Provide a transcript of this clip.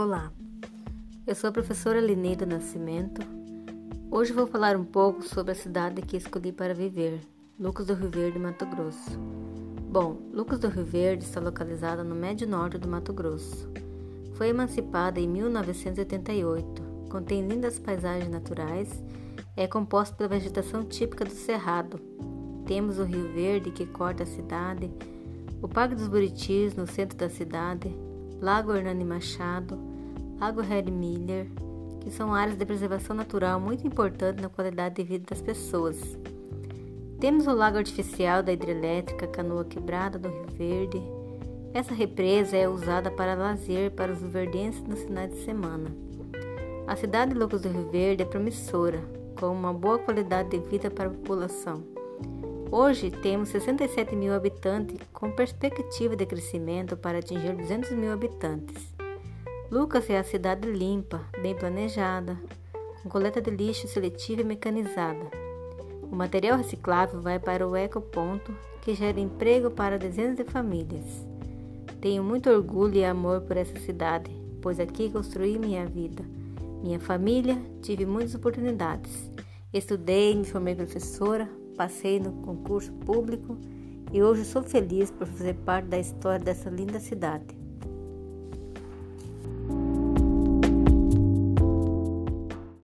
Olá, eu sou a professora Lineida Nascimento. Hoje vou falar um pouco sobre a cidade que escolhi para viver, Lucas do Rio Verde, Mato Grosso. Bom, Lucas do Rio Verde está localizada no médio norte do Mato Grosso. Foi emancipada em 1988, contém lindas paisagens naturais, é composta pela vegetação típica do Cerrado. Temos o Rio Verde que corta a cidade, o Parque dos Buritis no centro da cidade, Lago Hernani Machado, Lago Harry Miller, que são áreas de preservação natural muito importantes na qualidade de vida das pessoas. Temos o lago artificial da hidrelétrica Canoa Quebrada do Rio Verde. Essa represa é usada para lazer para os verdenses nos finais de semana. A cidade de Lucas do Rio Verde é promissora, com uma boa qualidade de vida para a população. Hoje temos 67 mil habitantes, com perspectiva de crescimento para atingir 200 mil habitantes. Lucas é a cidade limpa, bem planejada, com coleta de lixo seletiva e mecanizada. O material reciclável vai para o ecoponto, que gera emprego para dezenas de famílias. Tenho muito orgulho e amor por essa cidade, pois aqui construí minha vida. Minha família, tive muitas oportunidades. Estudei, me formei professora, passei no concurso público e hoje sou feliz por fazer parte da história dessa linda cidade.